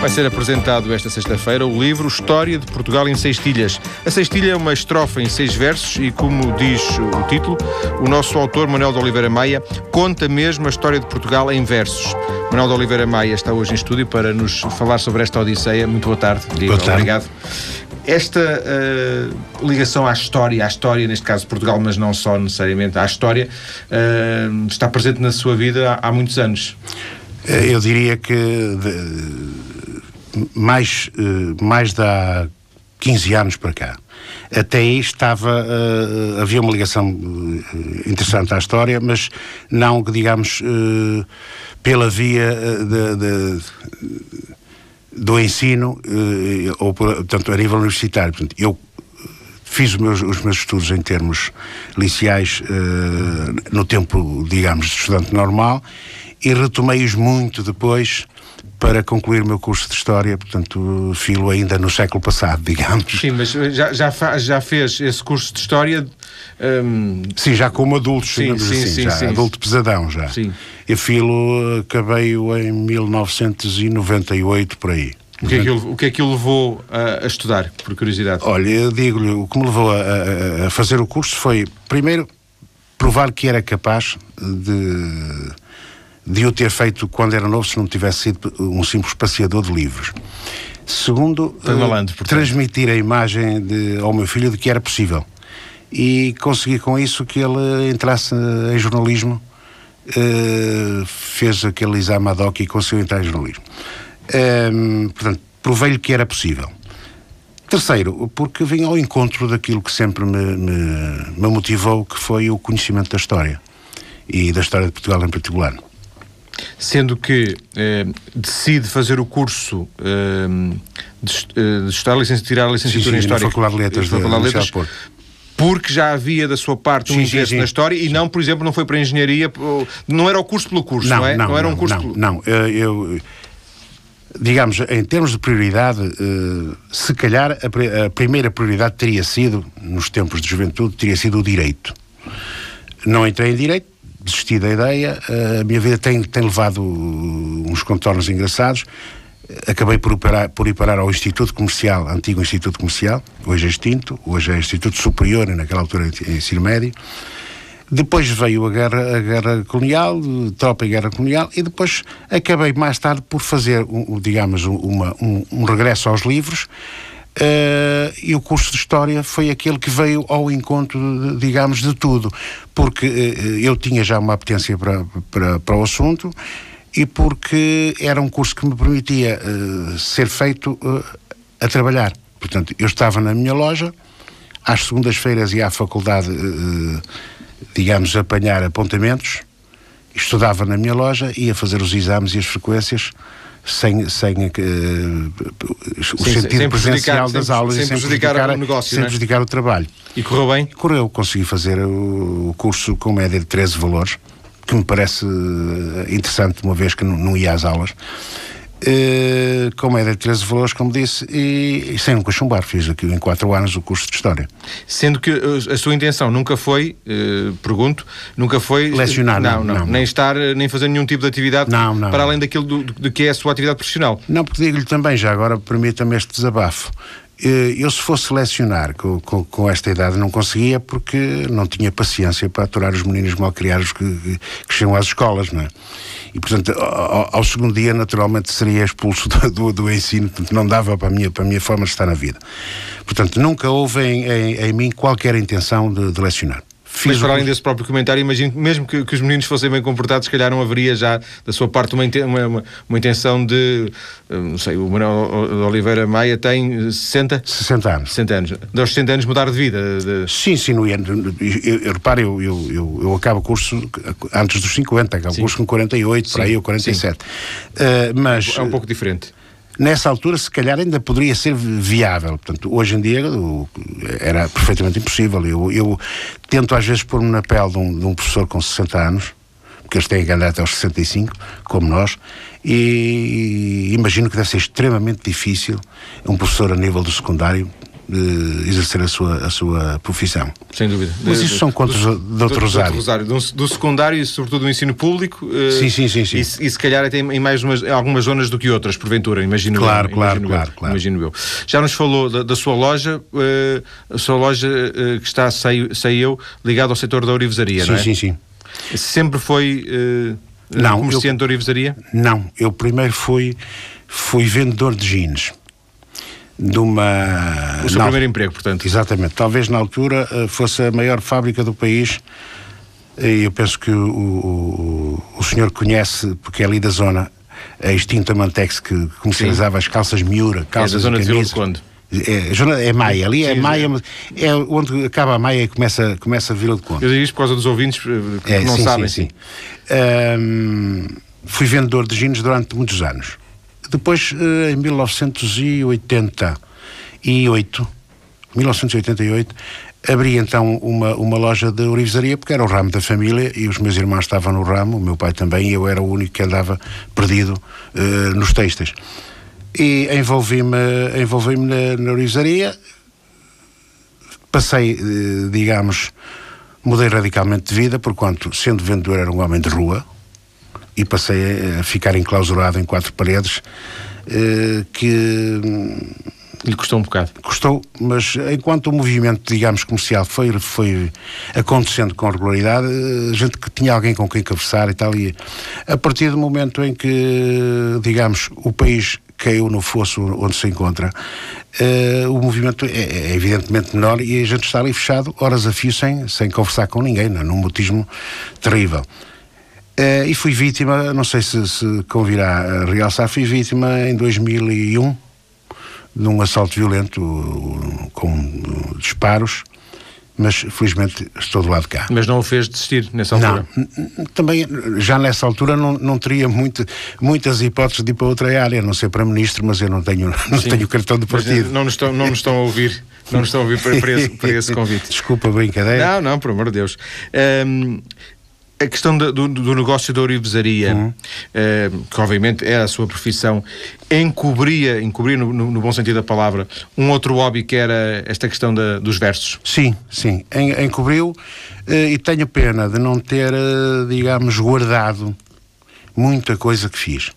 Vai ser apresentado esta sexta-feira o livro História de Portugal em Sextilhas. A sextilha é uma estrofa em seis versos e, como diz o título, o nosso autor, Manuel de Oliveira Maia, conta mesmo a história de Portugal em versos. Manuel de Oliveira Maia está hoje em estúdio para nos falar sobre esta Odisseia. Muito boa tarde. Boa tarde. Obrigado. Esta uh, ligação à história, à história, neste caso de Portugal, mas não só necessariamente à história, uh, está presente na sua vida há, há muitos anos. Eu diria que de, mais, uh, mais de há 15 anos para cá. Até aí estava, uh, havia uma ligação uh, interessante à história, mas não, digamos, pela via de, de, do ensino, ou por, portanto, a nível universitário. Portanto, eu fiz os meus, os meus estudos em termos liceais no tempo, digamos, de estudante normal e retomei-os muito depois para concluir o meu curso de História, portanto, filo ainda no século passado, digamos. Sim, mas já, já, já fez esse curso de História? Um... Sim, já como adulto, sim, sim, assim, sim, já, sim, adulto pesadão já. Sim. Eu filo, acabei-o em 1998, por aí. O que, é que o, o que é que o levou a, a estudar, por curiosidade? Olha, eu digo-lhe, o que me levou a, a fazer o curso foi, primeiro, provar que era capaz de de eu ter feito quando era novo se não tivesse sido um simples passeador de livros. Segundo, malandro, uh, transmitir a imagem de, ao meu filho de que era possível. E consegui com isso que ele entrasse em jornalismo, uh, fez aquele exame ad hoc e conseguiu entrar em jornalismo. Um, portanto, provei-lhe que era possível. Terceiro, porque vim ao encontro daquilo que sempre me, me, me motivou, que foi o conhecimento da história. E da história de Portugal em particular sendo que eh, decide fazer o curso eh, de, eh, de estudar, licença, tirar a licenciatura sim, sim, em História. Na Faculdade de Letras, da Faculdade de Letras porque já havia da sua parte um sim, interesse sim, sim. na história e não, por exemplo, não foi para a engenharia, não era o curso pelo curso, não, não é? Não, não era um curso não, pelo... não. Eu, digamos, em termos de prioridade, uh, se calhar a, a, primeira prioridade teria sido, nos tempos de juventude, teria sido o direito. Não entrei em direito, desisti da ideia. A minha vida tem, tem levado uns contornos engraçados. Acabei por, operar, por ir parar ao Instituto Comercial, antigo Instituto Comercial, hoje é extinto, hoje é Instituto Superior, naquela altura em ensino médio. Depois veio a guerra, a guerra colonial, tropa e guerra colonial, e depois acabei mais tarde por fazer, digamos, uma, um, um regresso aos livros, Uh, e o curso de História foi aquele que veio ao encontro, digamos, de tudo, porque uh, eu tinha já uma apetência para, para, para o assunto e porque era um curso que me permitia uh, ser feito a trabalhar. Portanto, eu estava na minha loja, às segundas-feiras ia à faculdade, digamos, apanhar apontamentos, estudava na minha loja, ia fazer os exames e as frequências sem, sem uh, o sentido presencial das sem, aulas sem, e sem prejudicar, prejudicar o negócio, sem é? prejudicar o trabalho. E correu bem? Correu, consegui fazer o curso com média de 13 valores, que me parece eh, interessante, uma vez que não, não ia às aulas. Uh, com média de 13 valores, como disse, e, e sem nunca chumbar. Fiz aqui em 4 anos o curso de História. Sendo que a sua intenção nunca foi, uh, pergunto, nunca foi. Lecionar, não, não, não, Nem estar, nem fazer nenhum tipo de atividade não, não, para além daquilo do, do, que é a sua atividade profissional. Não, porque digo-lhe também, já agora permita-me este desabafo. Eu, se fosse selecionar com, com, com, esta idade, não conseguia porque não tinha paciência para aturar os meninos mal criados que, que, que chegam às escolas, não é? E, portanto, ao, ao segundo dia, naturalmente, seria expulso do, do, do, ensino, portanto, não dava para a, minha, para a minha forma de estar na vida. Portanto, nunca houve em, em, em mim qualquer intenção de, de lecionar. Fiz Mas para além desse próprio comentário, imagino que mesmo que, que, os meninos fossem bem comportados, se calhar não haveria já da sua parte uma, uma, uma intenção de. Eh, não sei, o Manuel Oliveira Maia tem 60? 60 anos. 60 anos. Dos 60 anos mudar de vida? De... Sim, sim, no eu, repare, eu, eu, eu, eu acabo o curso antes dos 50, acabo o curso com 48, sim, por aí, ou 47. Uh, mas. É um pouco diferente nessa altura, se calhar, ainda poderia ser viável. Portanto, hoje em dia era perfeitamente impossível. Eu, eu tento, às vezes, pôr-me na pele de um, de um, professor com 60 anos, porque eles têm que andar até aos 65, como nós, e imagino que deve ser extremamente difícil um professor a nível do secundário uh, exercer a sua, a sua profissão. Sem dúvida. Mas isso são contos do, do, do, Rosário. Rosário. Do, do, secundário e sobretudo do ensino público. Uh, sim, sim, sim. sim. E, e, se calhar até em mais umas, em algumas zonas do que outras, porventura, imagino claro, eu. Claro, imagino claro, eu, claro. Imagino eu. Já nos falou da, da sua loja, uh, a sua loja que está, sei, sei eu, ligada ao setor da orivesaria, sim, não é? Sim, sim, sim. Sempre foi não, comerciante eu, de orivesaria? Não, eu primeiro fui, fui vendedor de jeans de uma. O seu primeiro emprego, portanto. Exatamente. Talvez na altura eh, fosse a maior fábrica do país. E eu penso que o, o, o senhor conhece, porque é ali da zona, a extinta Mantex que comercializava Sim. as calças Miura, calças é da zona de camisas. de Conde. É, é Maia, ali é Sim, Maia, mas é onde acaba a Maia e começa, começa a Vila de Conde. Eu digo isto por causa dos ouvintes eh, que é, não sim, sabem. Sim, sim. Fui vendedor de jeans durante muitos anos. Depois, eh, em 1988, 1988, abri então uma, uma loja de orivesaria, porque era o ramo da família e os meus irmãos estavam no ramo, o meu pai também, e eu era o único que andava perdido uh, nos textos. E envolvi-me envolvi na, na orivesaria, passei, uh, digamos, mudei radicalmente de vida, porquanto, sendo vendedor, era um homem de rua, e passei a ficar enclausurado em quatro paredes eh, que lhe custou um bocado. Custou, mas enquanto o movimento, digamos, comercial foi, foi acontecendo com regularidade, a gente que tinha alguém com quem conversar e tal, e a partir do momento em que, digamos, o país caiu no fosso onde se encontra, uh, o movimento é, é, evidentemente menor e a gente está ali fechado, horas a fio, sem, sem conversar com ninguém, não, num mutismo terrível. Uh, e fui vítima, não sei se, se convirá a realçar, fui vítima em 2001 de um assalto violento com disparos, mas felizmente estou do lado de cá. Mas não o fez desistir nessa altura? Não, também já nessa altura não, não teria muito, muitas hipóteses de ir para outra área, não ser para ministro, mas eu não tenho, não tenho cartão de partido. Mas não nos estão, não nos estão a ouvir, não nos estão a ouvir para, para, esse, para esse convite. Desculpa a brincadeira. Não, não, por amor de Deus. Um, a questão do, do, negócio da orivesaria, uhum. eh, que obviamente é a sua profissão, encobria, encobria no, no, no, bom sentido da palavra, um outro hobby que era esta questão da, dos versos? Sim, sim, en, encobriu eh, e tenho pena de não ter, eh, digamos, guardado muita coisa que fiz.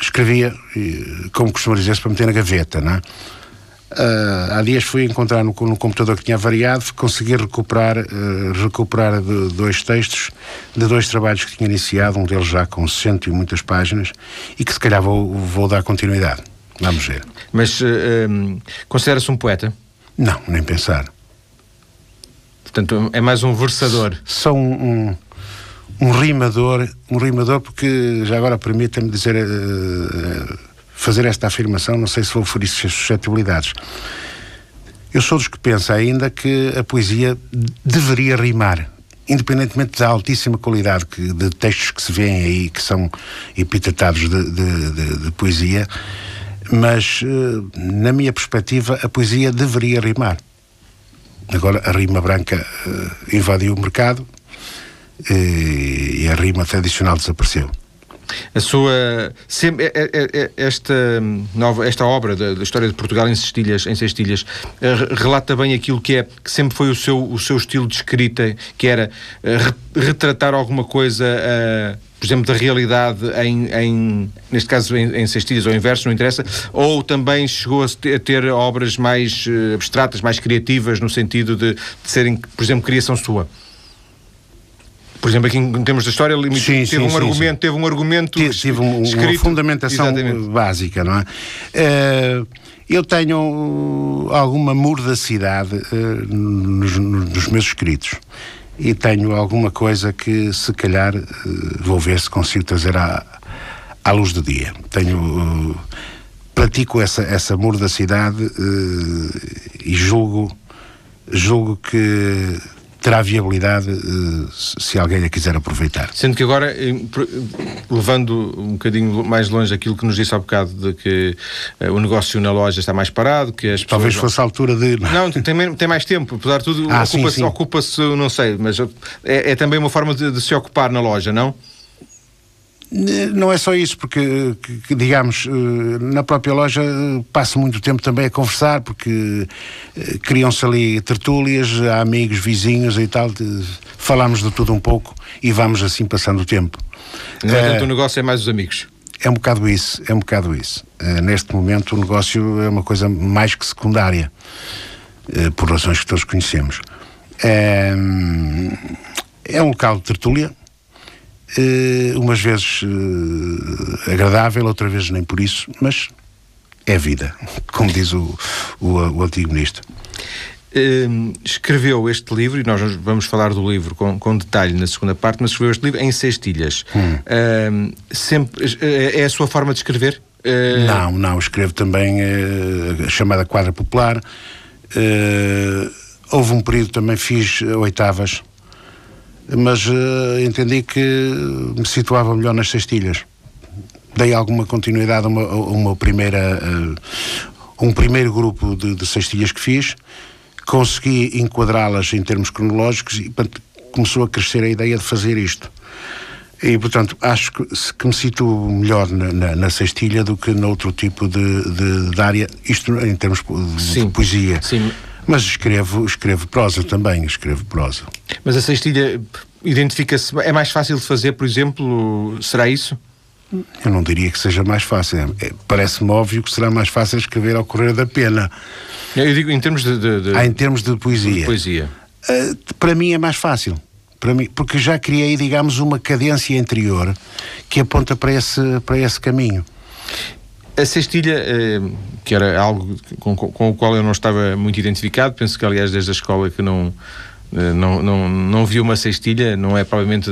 escrevia, como costuma dizer-se, para meter na gaveta, não é? Uh, há dias fui encontrar no, no, computador que tinha variado, consegui recuperar, uh, recuperar de, dois textos de dois trabalhos que tinha iniciado, um deles já com cento e muitas páginas, e que se calhar vou, vou dar continuidade. Vamos ver. Mas uh, um, considera-se um poeta? Não, nem pensar. Portanto, é mais um versador. Sou um, um, um rimador, um rimador porque, já agora permita-me dizer fazer esta afirmação, não sei se vou ferir suscetibilidades. Eu sou dos que pensa ainda que a poesia deveria rimar, independentemente da altíssima qualidade que, de textos que se vêem aí, que são epitetados de, de, de, de poesia, mas, eh, na minha perspectiva, a poesia deveria rimar. Agora, a rima branca uh, invadiu o mercado uh, e a rima tradicional desapareceu a sua sempre, é, é, é, esta nova esta obra da, da, história de Portugal em cestilhas em cestilhas eh, relata bem aquilo que é que sempre foi o seu o seu estilo de escrita que era uh, retratar alguma coisa uh, por exemplo, da realidade em, em neste caso em, em cestilhas ou em versos, não interessa, ou também chegou a ter, obras mais abstratas, mais criativas, no sentido de, de serem, por exemplo, criação sua? Por exemplo, aqui em termos da história, sim, teve, sim, um sim, argumento, teve um argumento. Um, escrito, uma fundamentação exatamente. básica, não é? Uh, eu tenho alguma mordacidade uh, nos, nos, meus escritos e tenho alguma coisa que, se calhar, uh, vou ver se consigo trazer à, à luz do dia. Tenho. pratico essa, essa mordacidade e julgo, julgo que terá viabilidade uh, se alguém a quiser aproveitar. Sendo que agora, levando um bocadinho mais longe aquilo que nos disse há bocado, de que uh, o negócio na loja está mais parado, que as Talvez fosse a altura de... Não, tem, tem mais tempo, apesar de tudo, ah, ocupa-se, ocupa não sei, mas é, é também uma forma de, de se ocupar na loja, não? Não é só isso, porque, que, digamos, na própria loja passo muito tempo também a conversar, porque criam-se ali tertúlias, há amigos, vizinhos e tal, falamos de tudo um pouco e vamos assim passando o tempo. Não é tanto o negócio, é mais os amigos. É um bocado isso, é um bocado isso. Neste momento o negócio é uma coisa mais que secundária, por razões que todos conhecemos. É, é um local de tertúlia, uh, umas vezes agradável, outras vezes nem por isso, mas é vida, como diz o, o, o antigo ministro. Uh, escreveu este livro, e nós vamos falar do livro com, com detalhe na segunda parte, mas escreveu este livro em cestilhas. Hum. Uh, sempre, é a sua forma de escrever? Uh... Não, não, escrevo também a chamada quadra popular. houve um período também fiz oitavas, mas entendi que me situava melhor nas cestilhas. Dei alguma continuidade a uma, a uma primeira, um primeiro grupo de, de cestilhas que fiz consegui enquadrá-las em termos cronológicos e portanto, começou a crescer a ideia de fazer isto. E, portanto, acho que, que me situo melhor na, na, na cestilha do que noutro tipo de, de, de área, isto em termos de, sim, de poesia. Sim. Mas escrevo, escrevo prosa também, escrevo prosa. Mas a cestilha identifica-se, é mais fácil de fazer, por exemplo, será isso? Eu não diria que seja mais fácil. É, Parece-me óbvio que será mais fácil escrever ao correr da pena. Eu digo em termos de. de, de... Ah, em termos de poesia. De poesia. Uh, para mim é mais fácil. Para mim, porque já criei, digamos, uma cadência interior que aponta para esse, para esse caminho. A cestilha, eh, que era algo com, com, o qual eu não estava muito identificado, penso que, aliás, desde a escola que não não, não, não vi uma cestilha, não é provavelmente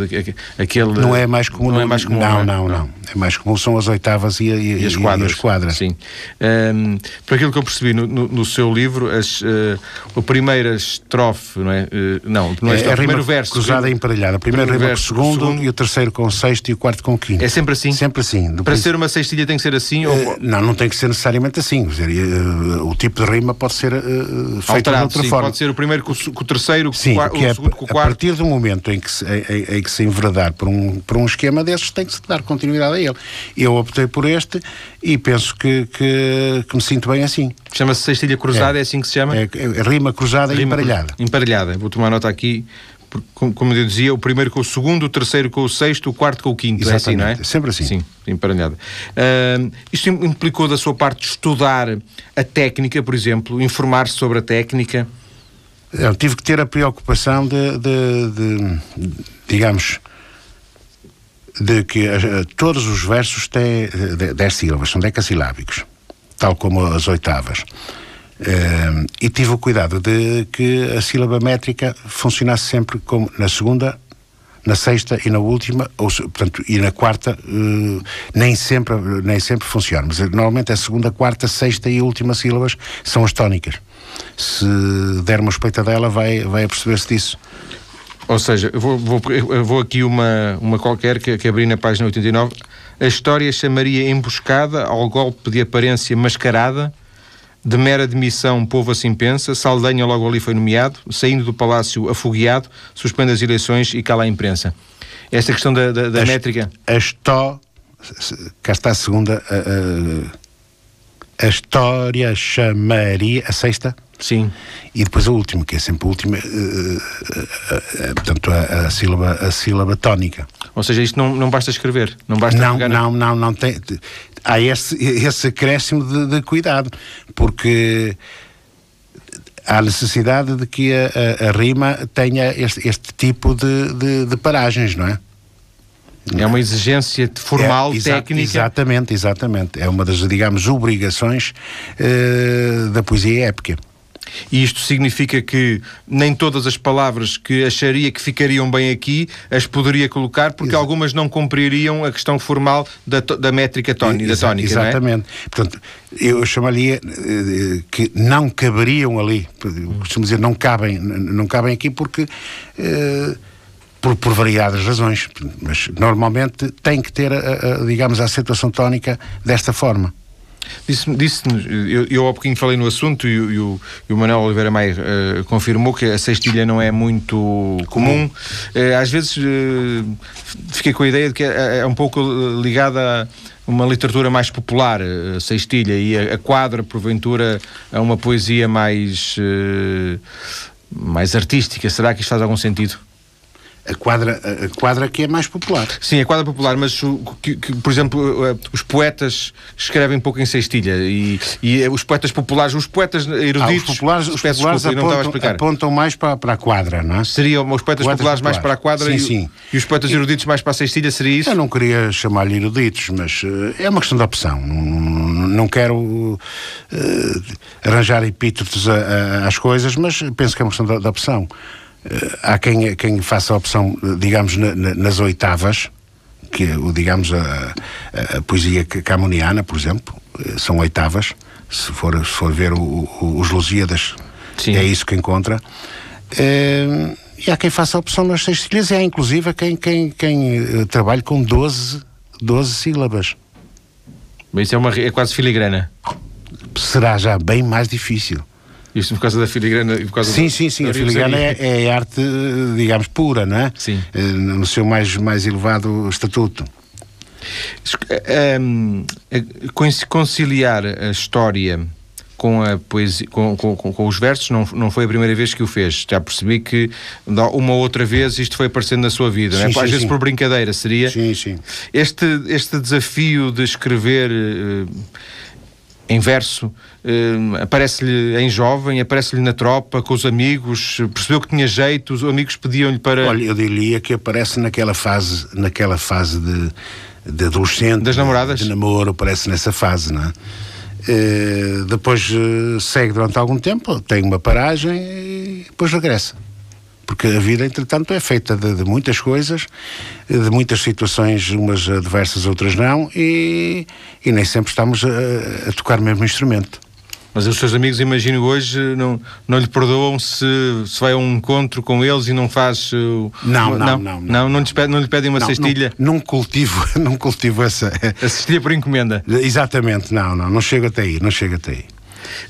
aquele. Não é mais comum. Não é mais comum. Não, é? não, não. É mais comum são as oitavas e, e, e as quadras. E as quadras. Sim. Um, por aquilo que eu percebi no, no, no seu livro, as, uh, a primeira estrofe, não é? Uh, não, não é, estrofe, é o primeiro verso. Cruzada e emparelhada. O primeiro rima com o segundo, segundo, e o terceiro com o sexto e o quarto com o quinto. É sempre assim? Sempre assim. Para ser uma cestilha tem que ser assim? Uh, ou... Não, não tem que ser necessariamente assim. Dizer, o tipo de rima pode ser feito Alterado, de outra sim, forma. Pode ser o primeiro com o, com o terceiro, sim, com o, é, segundo com o. A partir do momento em que se, em, em que se enveredar por um, por um esquema desses, tem que se dar continuidade a ele. Eu optei por este e penso que, que, que me sinto bem assim. Chama-se cestilha cruzada, é, é, assim que se chama? É, é rima cruzada rima e emparelhada. Emparelhada. Vou tomar nota aqui como eu dizia, o primeiro com o segundo, o terceiro com o sexto, o quarto com o quinto. Exatamente. É assim, não é? Sempre assim. Sim, emparelhado. Uh, isto implicou da sua parte estudar a técnica, por exemplo, informar-se sobre a técnica? Tive que ter a preocupação de, de, de digamos, de que uh, todos os versos têm 10 sílabas, são decassilábicos, tal como as oitavas. Uh, e tive o cuidado de que a sílaba métrica funcionasse sempre como na segunda, na sexta e na última, ou, portanto, e na quarta uh, nem, sempre, nem sempre funciona. Mas normalmente a segunda, quarta, sexta e última sílabas são as tónicas. Se der uma espeitadela, vai, vai perceber-se disso. Ou seja, vou, vou, vou aqui uma, uma qualquer que, que abri na página 89. A história chamaria emboscada ao golpe de aparência mascarada, de mera demissão, povo assim pensa, Saldanha logo ali foi nomeado, saindo do palácio afogueado, suspende as eleições e cala a imprensa. Esta questão da, da, da a métrica. A Estó, cá está a segunda, a, a, a história chamaria, a sexta, Sim. E depois a última, que é sempre a última, uh, uh, uh, portanto, a, a, sílaba, a sílaba tónica. Ou seja, isto não, não basta escrever, não basta Não, não, não, não tem. Há esse, esse acréscimo de, de cuidado, porque há necessidade de que a, a, a rima tenha este, este tipo de, de, de, paragens, não é? É uma exigência formal, é, exa técnica. Exatamente, exatamente. É uma das, digamos, obrigações uh, da poesia épica. E isto significa que nem todas as palavras que acharia que ficariam bem aqui as poderia colocar, porque Exa algumas não cumpririam a questão formal da, da métrica tónica. Exa tónica é? exatamente. É? Portanto, eu chamaria uh, que não caberiam ali. Costumo dizer, não cabem, não cabem aqui porque. Uh, por, por, variadas razões, mas normalmente tem que ter, a, a, digamos, a acentuação tónica desta forma. Disse-nos, disse eu, eu há pouquinho falei no assunto e, e, o, e o Manuel Oliveira Maia uh, confirmou que a cestilha não é muito comum. Uh, às vezes uh, fiquei com a ideia de que é, é um pouco ligada a uma literatura mais popular, a cestilha, e a, a quadra, porventura, a uma poesia mais, mais artística. Será que isto faz algum sentido? A quadra, a quadra que é mais popular. Sim, a quadra popular, mas o, que, que, por exemplo, eh, os poetas escrevem pouco em sextilha e, e os poetas populares, os poetas eruditos. Ah, os populares, os populares desculpa, apontam, apontam, mais para, para a quadra, não é? Seriam os poetas, populares, mais para a quadra sim, e, sim. e os poetas eruditos mais para a sextilha, seria isso? Eu não queria chamar-lhe eruditos, mas uh, é uma questão de opção. Não, não quero uh, arranjar epítetos a, a, às coisas, mas penso que é uma questão de, de opção. Eh, há quem, quem faça a opção, digamos, na, na, nas oitavas, que o digamos a, a, a, poesia camoniana, por exemplo, eh, são oitavas. Se for, se for ver o, o, os Lusíadas, Sim. é isso que encontra. É, e há quem faça a opção nas sextilhas e há inclusive quem, quem, quem trabalhe com 12, 12 sílabas. Mas isso é, uma, é quase filigrana. Será já bem mais difícil. Isto por causa da filigrana e por causa Sim, sim, sim. A filigrana é, é, arte, digamos, pura, não é? Sim. Eh, no seu mais, mais elevado estatuto. Um, conciliar a história com a poesia, com, com, com, os versos não, não foi a primeira vez que o fez. Já percebi que uma outra vez isto foi aparecendo na sua vida, sim, é? sim, às sim. vezes por brincadeira seria. Sim, sim. Este, este desafio de escrever uh, em verso, uh, aparece-lhe em jovem, aparece-lhe na tropa, com os amigos, percebeu que tinha jeito, os amigos pediam-lhe para. Olha, eu diria que aparece naquela fase, naquela fase de, de adolescente. Das namoradas? De, namoro, aparece nessa fase, não é? Uh, depois uh, segue durante algum tempo, tem uma paragem e depois regressa porque a vida, entretanto, é feita de, de, muitas coisas, de muitas situações, umas adversas, outras não, e, e nem sempre estamos a, a tocar o mesmo instrumento. Mas os seus amigos, imagino hoje, não, não lhe perdoam se, se vai a um encontro com eles e não faz. Uh, não, não, não. Não, não, não, lhe, pedem, não lhe pedem uma não, cestilha? Não, não, cultivo, não cultivo essa. A cestilha por encomenda? Exatamente, não, não, não chego até aí, não chego até aí.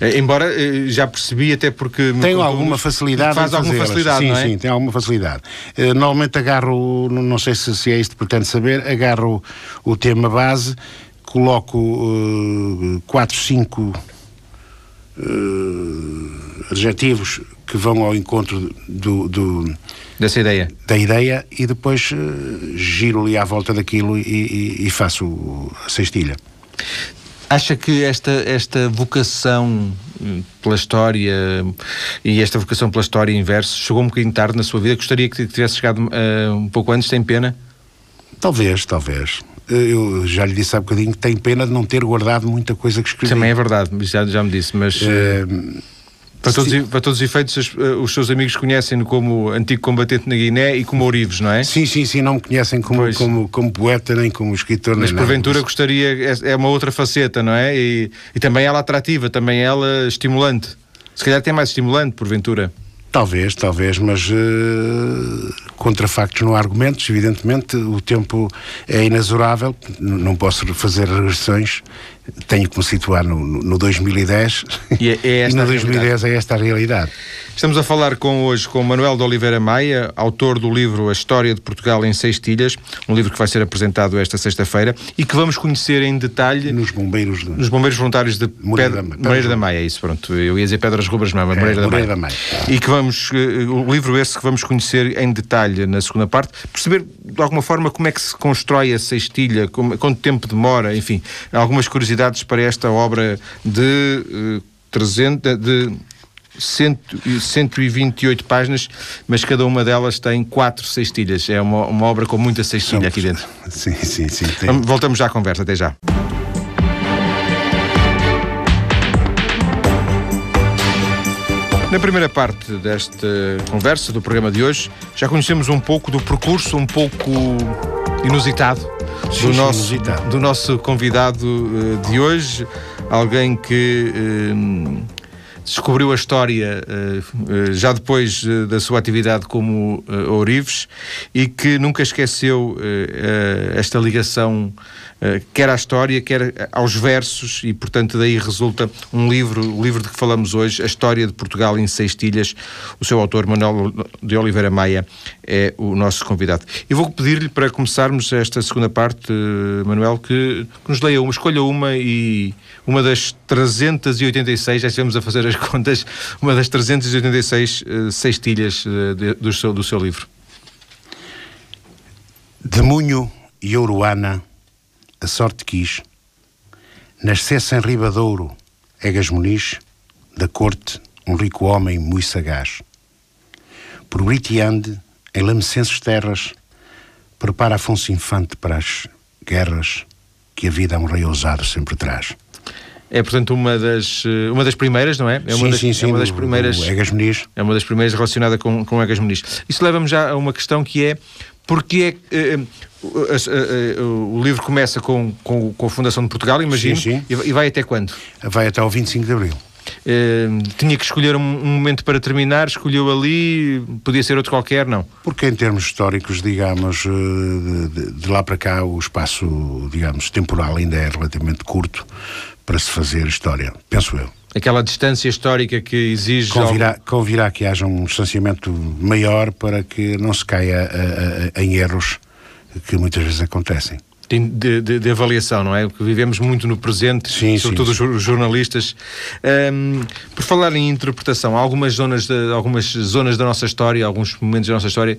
Eh, embora eh, já percebi, até porque. Tenho alguma facilidade. Faz alguma facilidade, sim, não é? Sim, tem alguma facilidade. Uh, normalmente agarro, não sei se, se é isto que pretende saber, agarro o, tema base, coloco uh, quatro, cinco uh, adjetivos que vão ao encontro do, do, dessa ideia da ideia e depois uh, giro ali à volta daquilo e, e, e faço a cestilha. Acha que esta, esta vocação hum, pela história e esta vocação pela história em verso chegou um bocadinho tarde na sua vida? Gostaria que tivesse chegado uh, um pouco antes, tem pena? Talvez, talvez. Eu já lhe disse há bocadinho que tenho pena de não ter guardado muita coisa que escrevi. Também é verdade, já, já me disse, mas. Uh, para todos, para todos os efeitos, os, eh, os seus amigos conhecem-no como antigo combatente na Guiné e como Ourives, não é? Sim, sim, sim, não me conhecem como, como, como poeta nem como escritor. Mas porventura gostaria, é, é uma outra faceta, não é? E, e também ela atrativa, também ela estimulante. Se calhar tem mais estimulante, porventura. Talvez, talvez, mas uh, contra factos não há argumentos. Evidentemente, o tempo é inexorável, não posso fazer regressões tenho que me situar no, no 2010 e, é, é e no 2010 é esta a realidade. Estamos a falar com, hoje com Manuel de Oliveira Maia, autor do livro A História de Portugal em Seis Tilhas, um livro que vai ser apresentado esta sexta-feira e que vamos conhecer em detalhe nos bombeiros, de... nos bombeiros voluntários de Moreira, Pedra, Moreira da Maia, é isso, pronto. Eu ia dizer Pedras Rubras, mas é, Moreira, da, Moreira Maia. da Maia. E que vamos, eh, o livro esse que vamos conhecer em detalhe na segunda parte, perceber de alguma forma como é que se constrói a sextilha, como, quanto tempo demora, enfim, algumas curiosidades para esta obra de uh, 300, de 128 páginas, mas cada uma delas tem quatro sextilhas. É uma, uma obra com muita sextilha aqui dentro. Sim, sim, sim. Tem... Voltamos já à conversa, até já. Na primeira parte desta conversa, do programa de hoje, já conhecemos um pouco do percurso um pouco inusitado do, sim, nosso, inusitado. do nosso convidado uh, de hoje, alguém que uh, descobriu a história uh, já depois da sua atividade como ourives e que nunca esqueceu esta ligação quer à história, quer aos versos, e portanto daí resulta um livro, o livro de que falamos hoje, A História de Portugal em Seis Tilhas. O seu autor, Manuel de Oliveira Maia, é o nosso convidado. Eu vou pedir-lhe para começarmos esta segunda parte, Manuel, que, que nos leia uma, escolha uma e uma das 386, já estivemos a fazer as contas, uma das 386 uh, sextilhas uh, de, do, seu, do seu livro. Demunho e Ouroana a sorte quis, nascesse em Ribadouro, Egas Muniz, da corte, um rico homem muito sagaz. Por Britiande, em lamecenses terras, prepara Afonso Infante para as guerras que a vida a um rei ousado sempre traz. É, portanto, uma das, eh, uma das primeiras, não é? é uma sim, das, sim, sim. É uma das primeiras. O Egas Muniz. É uma das primeiras relacionada com, com Egas Muniz. Isso leva-me já a uma questão que é porque é eh, eh, o livro começa com, com, com, a Fundação de Portugal, imagino, sim, sim. E vai até quando? Vai até ao 25 de Abril. Uh, tinha que escolher um, um, momento para terminar, escolheu ali, podia ser outro qualquer, não? Porque em termos históricos, digamos, de, de, lá para cá, o espaço, digamos, temporal ainda é relativamente curto para se fazer história, penso eu. Aquela distância histórica que exige. Convirá, algo... convirá que haja um distanciamento maior para que não se caia a, a, em erros que muitas vezes acontecem. De, de, de, avaliação, não é? Porque vivemos muito no presente, sim, sobretudo sim, os jornalistas. Um, por falar em interpretação, há algumas zonas, de, algumas zonas da nossa história, alguns momentos da nossa história,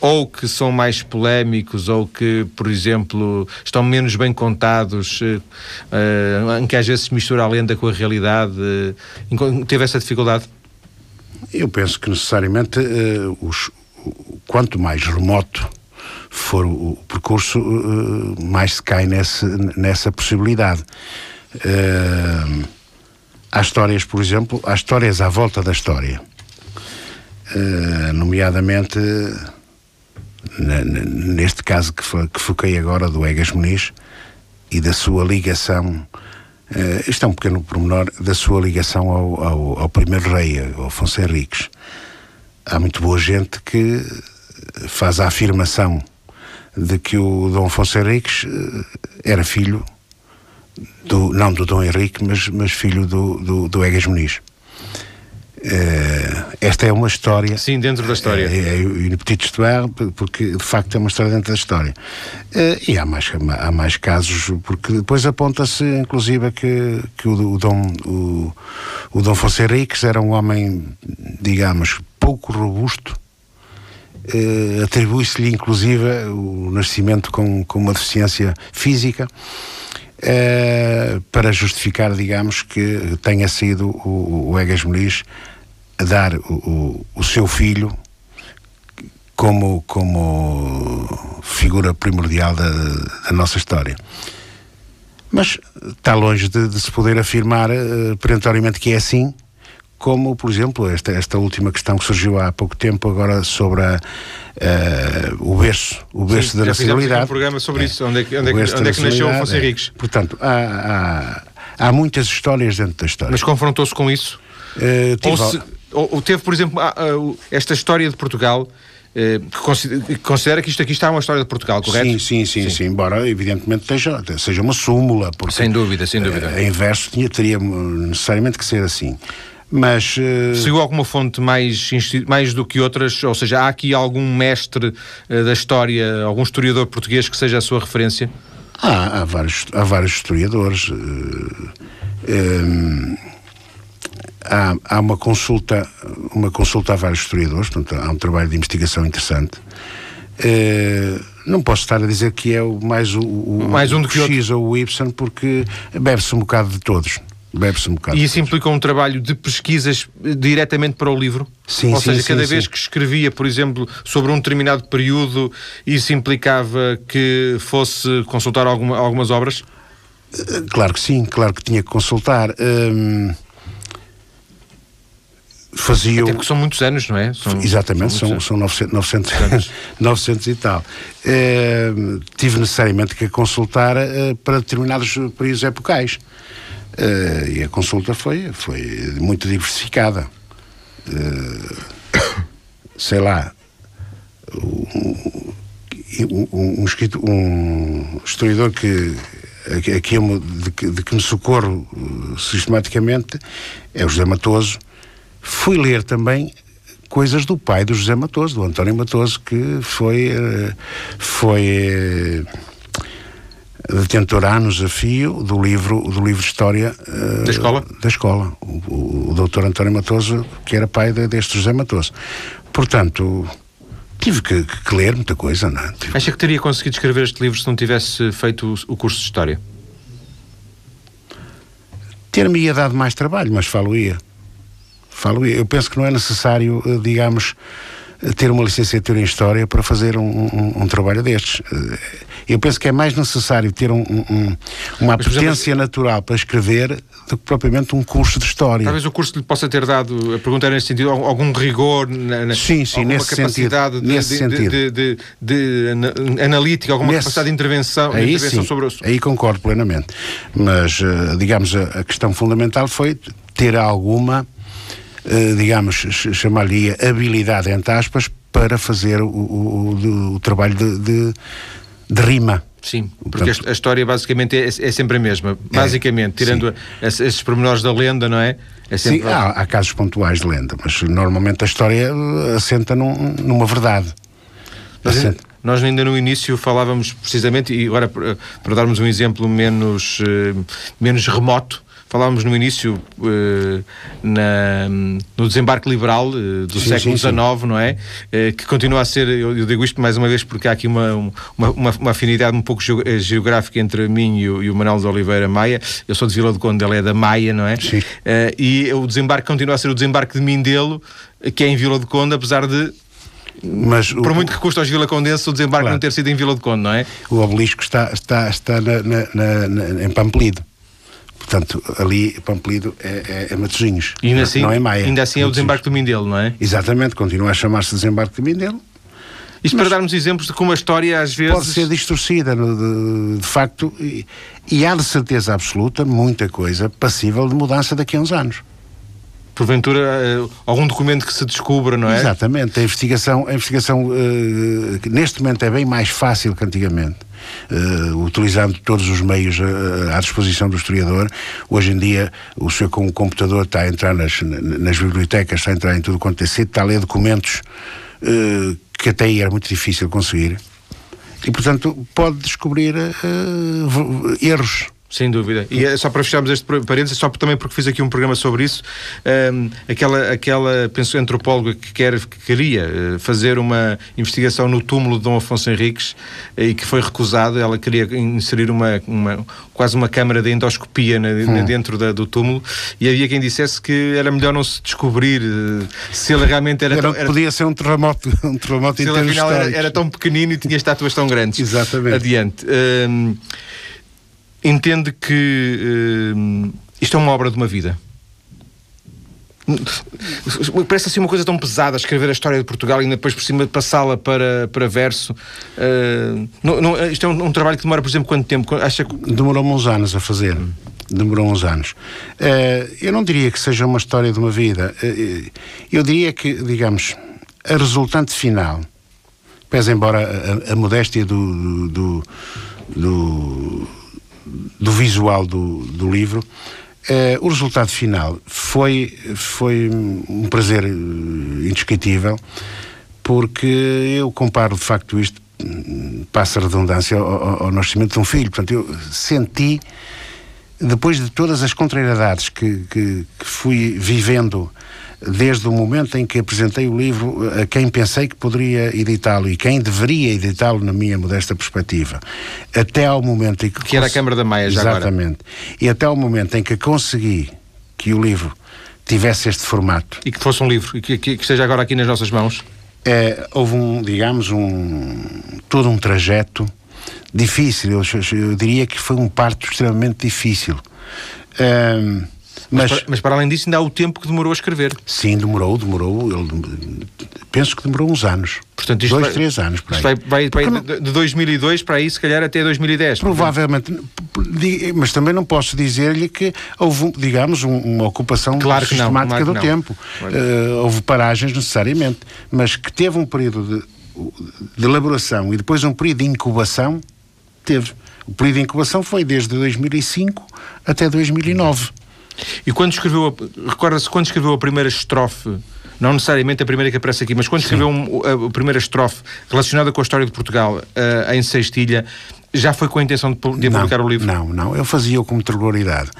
ou que são mais polémicos, ou que, por exemplo, estão menos bem contados, uh, em que às vezes se mistura a lenda com a realidade. Uh, teve essa dificuldade? Eu penso que necessariamente uh, os, quanto mais remoto for o, percurso, mais se cai nesse, nessa possibilidade. há histórias, por exemplo, há histórias à volta da história. nomeadamente neste caso que, que foquei agora do Egas Muniz e da sua ligação, uh, isto é um pequeno pormenor, da sua ligação ao, ao, ao primeiro rei, ao Afonso Henriques. Há muito boa gente que faz a afirmação de que o Dom Afonso Henriques uh, era filho do, não do Dom Henrique, mas, mas filho do, do, do Egas Muniz. Uh, esta é uma história. Sim, dentro da história. É, é, une petite histoire, porque de facto é uma história dentro da história. Uh, e há mais, há mais casos, porque depois aponta-se, inclusive, que, que o, o, Dom, o, o Dom Fonse Henriques era um homem, digamos, pouco robusto. Uh, Atribui-se-lhe, inclusive, o nascimento com, com uma deficiência física. Uh, para justificar, digamos, que tenha sido o, o Egas Muniz a dar o, o, o, seu filho como, como figura primordial da, da nossa história. Mas está longe de, de se poder afirmar uh, perentoriamente que é assim, como, por exemplo, esta, esta última questão que surgiu há pouco tempo agora sobre a, uh, o berço, o berço Sim, da nacionalidade. um programa sobre é, isso, onde é que, onde é que, onde é que nasceu Afonso é. Henriques. Portanto, há, há, há, muitas histórias dentro da história. Mas confrontou-se com isso? Uh, ou, se, ou, ou, teve, por exemplo, esta história de Portugal eh, que considera que isto aqui está uma história de Portugal, correto? Sim, sim, sim, sim. sim. embora evidentemente seja, seja uma súmula. Porque, sem dúvida, sem dúvida. Em verso tinha, teria necessariamente que ser assim. Mas. Uh... Seguiu alguma fonte mais, mais do que outras? Ou seja, há aqui algum mestre uh, da história, algum historiador português que seja a sua referência? Há, há, vários, há vários historiadores. Uh, há, há uma consulta, uma consulta a vários historiadores, portanto, há um trabalho de investigação interessante. não posso estar a dizer que é o mais o, o mais um do que o X outro. ou o Y, porque bebe-se um bocado de todos. Bebe-se um bocado. E isso implica um trabalho de pesquisas diretamente para o livro? Sim, Ou sim, seja, sim, cada sim, vez que escrevia, por exemplo, sobre um determinado período, isso implicava que fosse consultar alguma, algumas obras? Eh, claro que sim, claro que tinha que consultar. Hum, fazia Até porque são muitos anos, não é? São, Exatamente, são, são, são 900, 900, anos. 900 e tal. Uh, tive necessariamente que consultar uh, para determinados períodos epocais. Uh, e a consulta foi, foi muito diversificada. Uh, sei lá, um, um, um, um, historiador que a, que eu, de, que, de que me socorro uh, sistematicamente é o José Matoso. Fui ler também coisas do pai do José Matoso, do António Matoso, que foi, foi detentor anos a fio do livro, do livro de História uh, da escola. Da escola. O, o, o doutor António Matoso, que era pai de, deste José Matoso. Portanto, tive que, que, ler muita coisa, não é? Tive... Acha que teria conseguido escrever este livro se não tivesse feito o, o curso de História? Ter-me ia dado mais trabalho, mas falo-ia. Falo-ia. Eu penso que não é necessário, eh, digamos, ter uma licenciatura em História para fazer um, um, um, trabalho destes. Eh, eu penso que é mais necessário ter um, uma apetência natural para escrever do que propriamente um curso de História. Talvez o curso lhe possa ter dado, a pergunta era nesse sentido, algum rigor, na, sim, sim, nesse capacidade sentido, de, nesse de, sentido. De, de, analítica, alguma nesse, capacidade de intervenção, aí, intervenção sim, sobre o... Aí concordo plenamente. Mas, eh, digamos, a, a questão fundamental foi ter alguma eh, digamos, chamar-lhe habilidade, entre aspas, para fazer o, o, o trabalho de, de, de, rima. Sim, porque Portanto, a história basicamente é, é, sempre a mesma. É, basicamente, é, tirando esses, pormenores da lenda, não é? é sim, há, há, casos pontuais de lenda, mas normalmente a história assenta num, numa verdade. Nós, nós ainda no início falávamos precisamente, e agora para, para darmos um exemplo menos, eh, menos remoto, Falávamos no início uh, na, no desembarque liberal uh, do sim, século XIX, não é? Uh, que continua a ser, eu, eu, digo isto mais uma vez porque há aqui uma, uma, uma, uma afinidade um pouco geográfica entre mim e o, e o Manuel de Oliveira Maia. Eu sou de Vila do Conde, ele é da Maia, não é? Sim. e o desembarque continua a ser o desembarque de Mindelo, que é em Vila do Conde, apesar de mas Por o, muito que custa aos Vila Condense o desembarque claro. não ter sido em Vila do Conde, não é? O obelisco está, está, está na, na, na, em Pamplido. Portanto, ali Pamplido é, é, é Matosinhos, ainda assim, não é Maia. Ainda assim é o desembarque do Mindelo, não é? Exatamente, continua a chamar-se desembarque do Mindelo. Isto para darmos exemplos de como a história às vezes... Pode ser distorcida, de, de facto, e, e há de certeza absoluta muita coisa passível de mudança daqui a uns anos porventura eh, algum documento que se descubra, não é? Exatamente, a investigação, a investigação uh, neste momento é bem mais fácil que antigamente. Uh, utilizando todos os meios uh, à disposição do historiador. Hoje em dia, o senhor com o computador está a entrar nas, nas bibliotecas, está a entrar em tudo quanto é sítio, está a ler documentos uh, que até aí era muito difícil conseguir. E, portanto, pode descobrir erros sem dúvida. E é só para fecharmos este parênteses, só também porque fiz aqui um programa sobre isso, um, aquela, aquela, penso, antropóloga que, quer, que queria uh, fazer uma investigação no túmulo de Dom Afonso Henriques uh, e que foi recusado, ela queria inserir uma, uma quase uma câmara de endoscopia na, hum. dentro da, do túmulo e havia quem dissesse que era melhor não se descobrir uh, se ele realmente era, era, tão, era... Podia ser um terremoto, um terremoto se ele afinal era, era, tão pequenino e tinha estátuas tão grandes. Exatamente. Adiante. Um, entende que uh, isto é uma obra de uma vida? Parece assim uma coisa tão pesada escrever a história de Portugal e depois por cima passá-la para, para verso. Uh, não, não, isto é um, um, trabalho que demora, por exemplo, quanto tempo? Acha que... Demorou-me uns anos a fazer. Demorou uns anos. Uh, eu não diria que seja uma história de uma vida. Uh, eu diria que, digamos, a resultante final, pese embora a, a modéstia do, do, do do visual do, do livro, uh, o resultado final foi, foi um prazer eh, indescritível, porque eu comparo de facto isto, hum, passa a redundância, ao, ao nascimento de um filho. Portanto, eu senti, depois de todas as contrariedades que, que, que fui vivendo desde o momento em que apresentei o livro a quem pensei que poderia editá-lo e quem deveria editá-lo, na minha modesta perspectiva, até ao momento em que. Que era a Câmara da Maia, já Exatamente. Agora. E até ao momento em que consegui que o livro tivesse este formato. E que fosse um livro, e que, que, que esteja agora aqui nas nossas mãos. É, houve um, digamos, um. todo um trajeto difícil. Eu, eu diria que foi um parto extremamente difícil. Um, mas, mas, para, mas, para, além disso, ainda há o tempo que demorou a escrever. Sim, demorou, demorou. Ele, penso que demorou uns anos. Portanto, Dois, vai, três anos. Isto vai, vai, vai de 2002 para aí, se calhar até 2010. Provavelmente. Mas também não posso dizer-lhe que houve, digamos, um, uma ocupação claro sistemática não, claro do tempo. Uh, houve paragens necessariamente, mas que teve um período de, de elaboração e depois um período de incubação, teve. O período de incubação foi desde 2005 até 2009. E quando escreveu, recorda-se quando escreveu a primeira estrofe não necessariamente a primeira que aparece aqui, mas quando escreveu um, a, primeira estrofe relacionada com a história de Portugal uh, em Sextilha, já foi com a intenção de, de publicar o livro? Não, não, eu fazia-o com regularidade.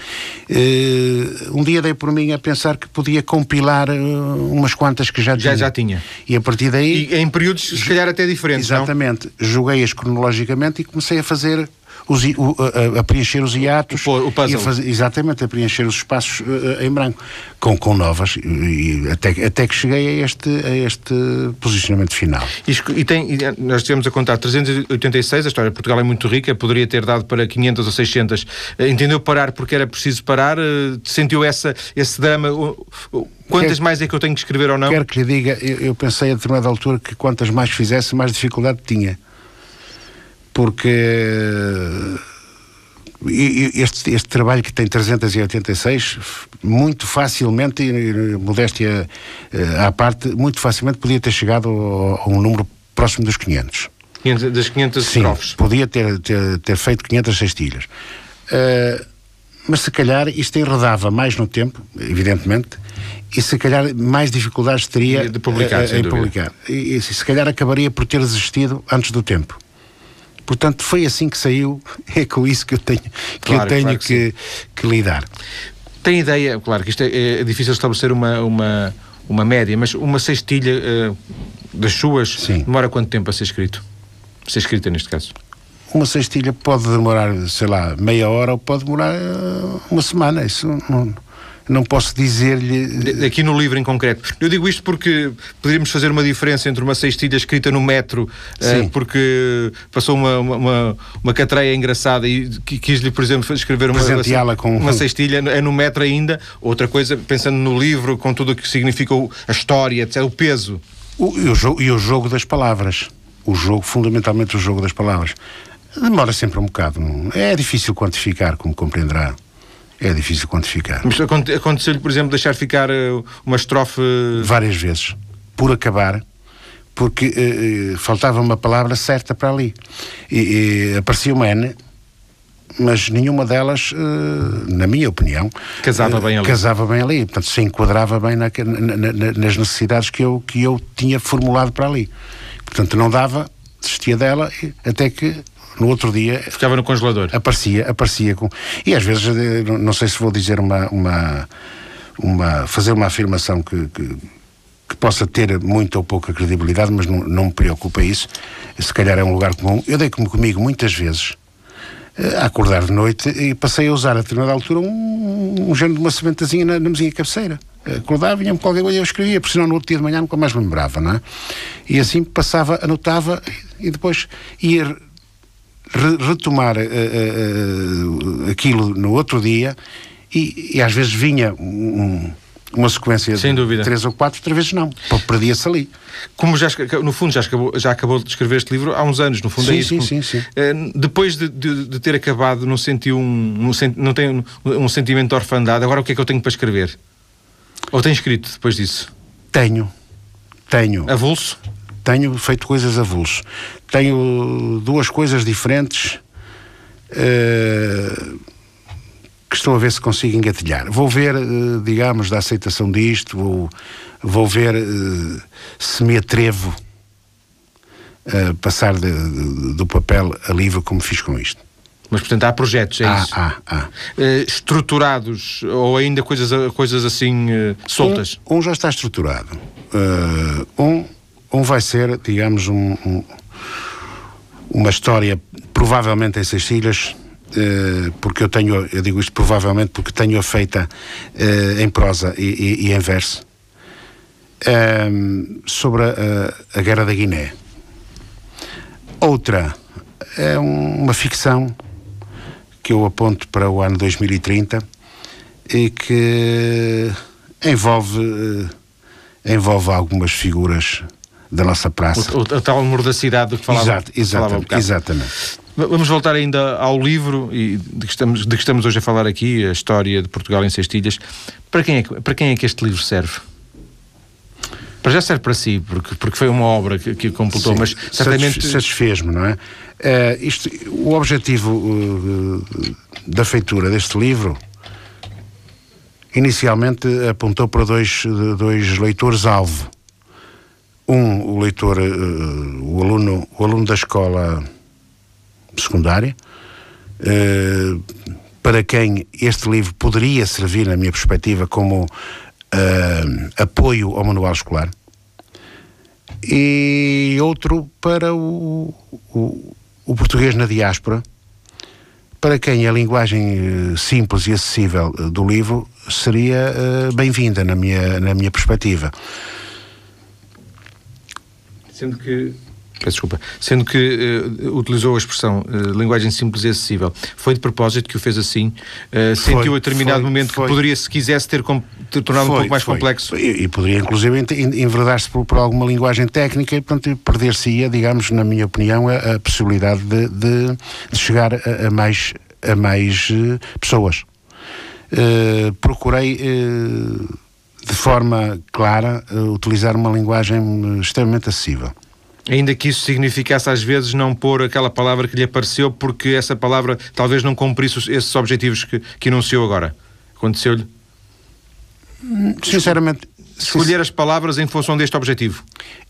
Uh, um dia dei por mim a pensar que podia compilar uh, umas quantas que já tinha. Já, já tinha. E a partir daí. E em períodos, se calhar, até diferentes. Exatamente. Joguei-as cronologicamente e comecei a fazer os, o, a, a, preencher os hiatos. O, o puzzle. Fazer, exatamente, a preencher os espaços uh, em branco, com, com novas, e, até, até que cheguei a este, a este posicionamento final. E, e tem, e nós tivemos a contar 386, a história de Portugal é muito rica, poderia ter dado para 500 ou 600. Eh, entendeu parar porque era preciso parar? Sentiu essa, esse drama? Quantas quer, mais é que eu tenho que escrever ou não? Quero que lhe diga, eu, eu pensei a determinada altura que quantas mais fizesse, mais dificuldade tinha porque este, este trabalho que tem 386, muito facilmente, modéstia eh, à parte, muito facilmente podia ter chegado a, um número próximo dos 500. 500 das 500 Sim, estrofes. podia ter, ter, ter, feito 500 sextilhas. Uh, mas se calhar isto enredava mais no tempo, evidentemente, e se calhar mais dificuldades teria de publicar, uh, em publicar. E, e se calhar acabaria por ter desistido antes do tempo. Portanto, foi assim que saiu, é com isso que eu tenho que, claro, eu tenho claro que, que, que, lidar. Tem ideia, claro que isto é, é difícil estabelecer uma, uma, uma média, mas uma cestilha uh, das suas Sim. demora quanto tempo a ser escrito? A ser escrita neste caso? Uma cestilha pode demorar, sei lá, meia hora ou pode demorar uh, uma semana. Isso não, não posso dizer-lhe. Aqui no livro em concreto. Eu digo isto porque poderíamos fazer uma diferença entre uma cestilha escrita no metro, uh, porque passou uma, uma, uma catreia engraçada e quis-lhe, por exemplo, escrever uma, uma, com... uma cestilha, é no metro ainda. Outra coisa, pensando no livro, com tudo o que significa a história, etc., o peso. O, e, o jogo, e o jogo das palavras. O jogo, fundamentalmente, o jogo das palavras. Demora sempre um bocado. É difícil quantificar, como compreenderá é difícil quantificar. Mas aconteceu-lhe, por exemplo, deixar ficar eh, uma estrofe. Várias vezes. Por acabar, porque uh, faltava uma palavra certa para ali. E, e aparecia uma N, mas nenhuma delas, uh, na minha opinião, casava bem ali. Casava bem ali, portanto, se enquadrava bem na, na, na, nas necessidades que eu, que eu tinha formulado para ali. Portanto, não dava, desistia dela, até que no outro dia. Ficava no congelador. Aparecia, aparecia com. E às vezes, eh, não sei se vou dizer uma. uma, uma fazer uma afirmação que, que que possa ter muita ou pouca credibilidade, mas não, não me preocupa isso. Se calhar é um lugar comum. Eu dei comigo muitas vezes eh, a acordar de noite e passei a usar a determinada altura um, um género de uma sementazinha na, na mesinha cabeceira. Acordava, vinha-me qualquer coisa e eu escrevia, porque senão no outro dia de manhã nunca mais me lembrava, não é? E assim passava, anotava e depois ia re retomar uh, uh, aquilo no outro dia e, e às vezes vinha um, uma sequência Sem de dúvida. três ou quatro, outras vezes não, perdia-se ali. Como já, no fundo já acabou, já acabou de escrever este livro há uns anos, no fundo é sim, é isso. Sim, sim, sim. Uh, depois de, de, de, ter acabado, não sentiu um, um, não tem um, um sentimento de orfandade, agora o que é que eu tenho para escrever? Ou tem escrito depois disso? Tenho, tenho. Avulso? Tenho feito coisas avulso. Tenho duas coisas diferentes uh, que estou a ver se consigo engatilhar. Vou ver, uh, digamos, da aceitação disto, vou, vou ver uh, se me atrevo a passar de, de, do papel a livro como fiz com isto. Mas, portanto, há projetos, é isso? Ah, ah. estruturados ou ainda coisas, coisas assim soltas? Um, um, já está estruturado. um um vai ser, digamos, um, um, uma história provavelmente em seis ilhas, uh, porque eu tenho, eu digo isto provavelmente porque tenho-a feita uh, em prosa e, e, e em verso, uh, sobre a, a, Guerra da Guiné. Outra é um, uma ficção que eu aponto para o ano 2030 e que envolve envolve algumas figuras da nossa praça. O, a tal mordacidade do que falava, Exato, exatamente, falava um exatamente. Vamos voltar ainda ao livro e de que, estamos, de que estamos hoje a falar aqui, a história de Portugal em seis tilhas. Para quem é, para quem é que este livro serve? Para já serve para si, porque, porque foi uma obra que, que completou, Sim, mas certamente. Satisfez-me, não é? Uh, isto, o objetivo uh, da feitura deste livro inicialmente apontou para dois, dois leitores-alvo. Um, o leitor, uh, o, aluno, o aluno da escola secundária, uh, para quem este livro poderia servir, na minha perspectiva, como uh, apoio ao manual escolar, e outro para o, o, o português na diáspora, para quem a linguagem simples e acessível do livro seria uh, bem-vinda na minha, na minha perspectiva. Sendo que Peço desculpa. Sendo que uh, utilizou a exprssão uh, linguagem simples e acessível, foi de propósito que o fez assim? Uh, foi, sentiu a determinado foi, momento foi. que poderia, se quisesse, ter, ter tornado um pouco mais complexo? E, e poderia, inclusive, enverdar-se por, por, alguma linguagem técnica e, portanto, perder-se-ia, digamos, na minha opinião, a, a possibilidade de, de, de chegar a, a, mais, a mais pessoas. Procurei uh, de forma clara uh, utilizar uma linguagem extremamente acessível. Ainda que isso significasse às vezes não pôr aquela palavra que lhe apareceu porque essa palavra talvez não cumprisse esses objetivos que, que enunciou agora. Aconteceu-lhe? Sinceramente, escolher as palavras em função deste objetivo?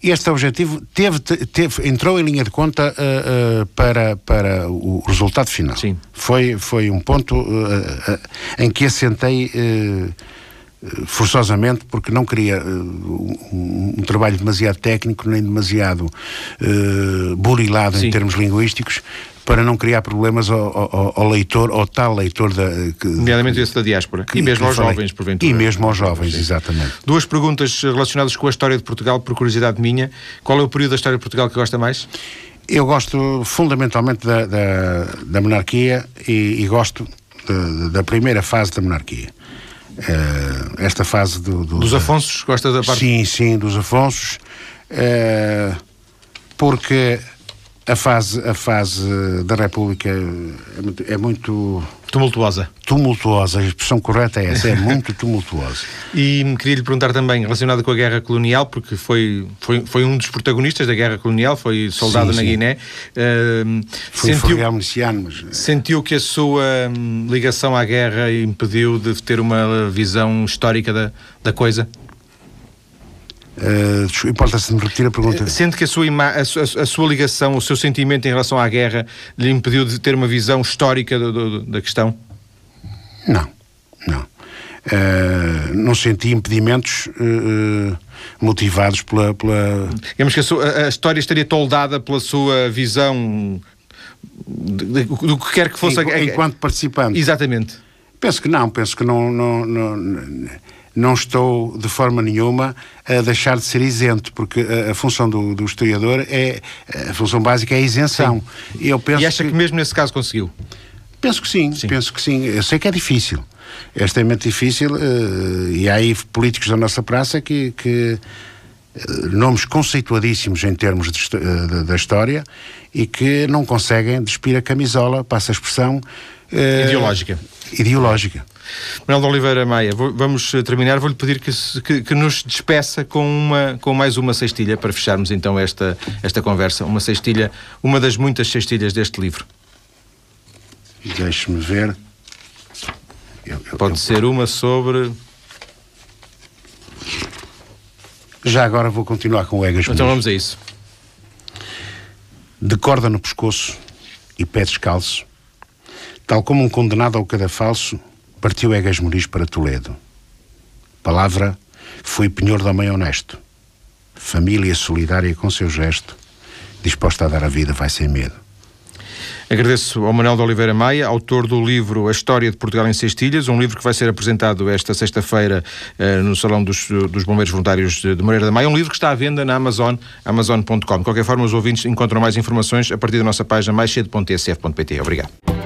Este objetivo teve, teve, entrou em linha de conta uh, uh, para, para o resultado final. Sim. Foi, foi um ponto uh, em que assentei forçosamente porque não queria um, um, trabalho demasiado técnico nem demasiado burilado Sim. em termos linguísticos para não criar problemas ao, ao, ao leitor, ao tal leitor da. Que, Nomeadamente esse da diáspora. Que, e mesmo aos falei. jovens, porventura. E mesmo aos jovens, Sim. exatamente. Duas perguntas relacionadas com a história de Portugal, por curiosidade minha. Qual é o período da história de Portugal que gosta mais? Eu gosto fundamentalmente da, da, da monarquia e, e gosto de, da primeira fase da monarquia. Uh, esta fase do, do, dos Afonsos, gosta da parte? Sim, sim, dos Afonsos, uh, porque a fase, a fase da República é muito, é muito Tumultuosa. Tumultuosa, a expressão correta é essa, é muito tumultuosa. E queria lhe perguntar também, relacionado com a guerra colonial, porque foi, foi, foi um dos protagonistas da guerra colonial, foi soldado sim, na sim. Guiné. Uh, foi, sentiu, mas... Sentiu que a sua hum, ligação à guerra impediu de ter uma visão histórica da, da coisa? Uh, Importa-se me repetir a pergunta. Uh, sente que a sua, a, sua, a sua, ligação, o seu sentimento em relação à guerra lhe impediu de ter uma visão histórica do, do, da questão? Não, não. Uh, não senti impedimentos motivados pela, pela... Digamos que a, sua, a, história estaria toldada pela sua visão de, de, do que quer que fosse... Enquanto participante. Exatamente. Penso que não, penso que não, não, não, não estou de forma nenhuma a deixar de ser isento, porque a, a função do, do, historiador é a função básica é a isenção. E, eu penso e acha que, que, mesmo nesse caso conseguiu? Penso que sim, sim, penso que sim. Eu sei que é difícil, é extremamente difícil, uh, e há aí políticos da nossa praça que, que uh, nomes conceituadíssimos em termos de, uh, da história e que não conseguem despir a camisola, passa a expressão. ideológica. Ideológica. Manuel de Oliveira Maia, vou, vamos eh, terminar. Vou-lhe pedir que, que, que, nos despeça com, uma, com mais uma cestilha para fecharmos então esta, esta conversa. Uma cestilha, uma das muitas cestilhas deste livro. Deixe-me ver. Eu, eu, Pode eu... ser uma sobre. Já agora vou continuar com o Egas Então vamos a isso. De corda no pescoço e pé descalço, tal como um condenado ao cadafalso, partiu Egas Muniz para Toledo. Palavra foi penhor de homem honesto. Família solidária com seu gesto, disposta a dar a vida vai sem medo. Agradeço ao Manuel de Oliveira Maia, autor do livro A História de Portugal em Sextilhas, um livro que vai ser apresentado esta sexta-feira eh, no Salão dos, dos Bombeiros Voluntários de, de Moreira da Maia, um livro que está à venda na Amazon, amazon.com. De qualquer forma, os ouvintes encontram mais informações a partir da nossa página maiscedo.tsf.pt. Obrigado.